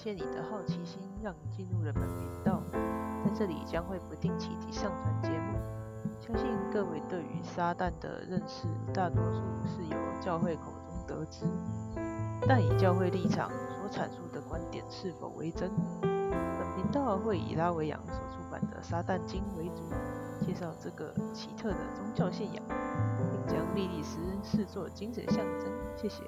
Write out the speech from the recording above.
谢你的好奇心，让你进入了本频道。在这里将会不定期地上传节目。相信各位对于撒旦的认识，大多数是由教会口中得知，但以教会立场所阐述的观点是否为真？本频道会以拉维扬所出版的《撒旦经》为主，介绍这个奇特的宗教信仰，并将莉莉丝视作精神象征。谢谢。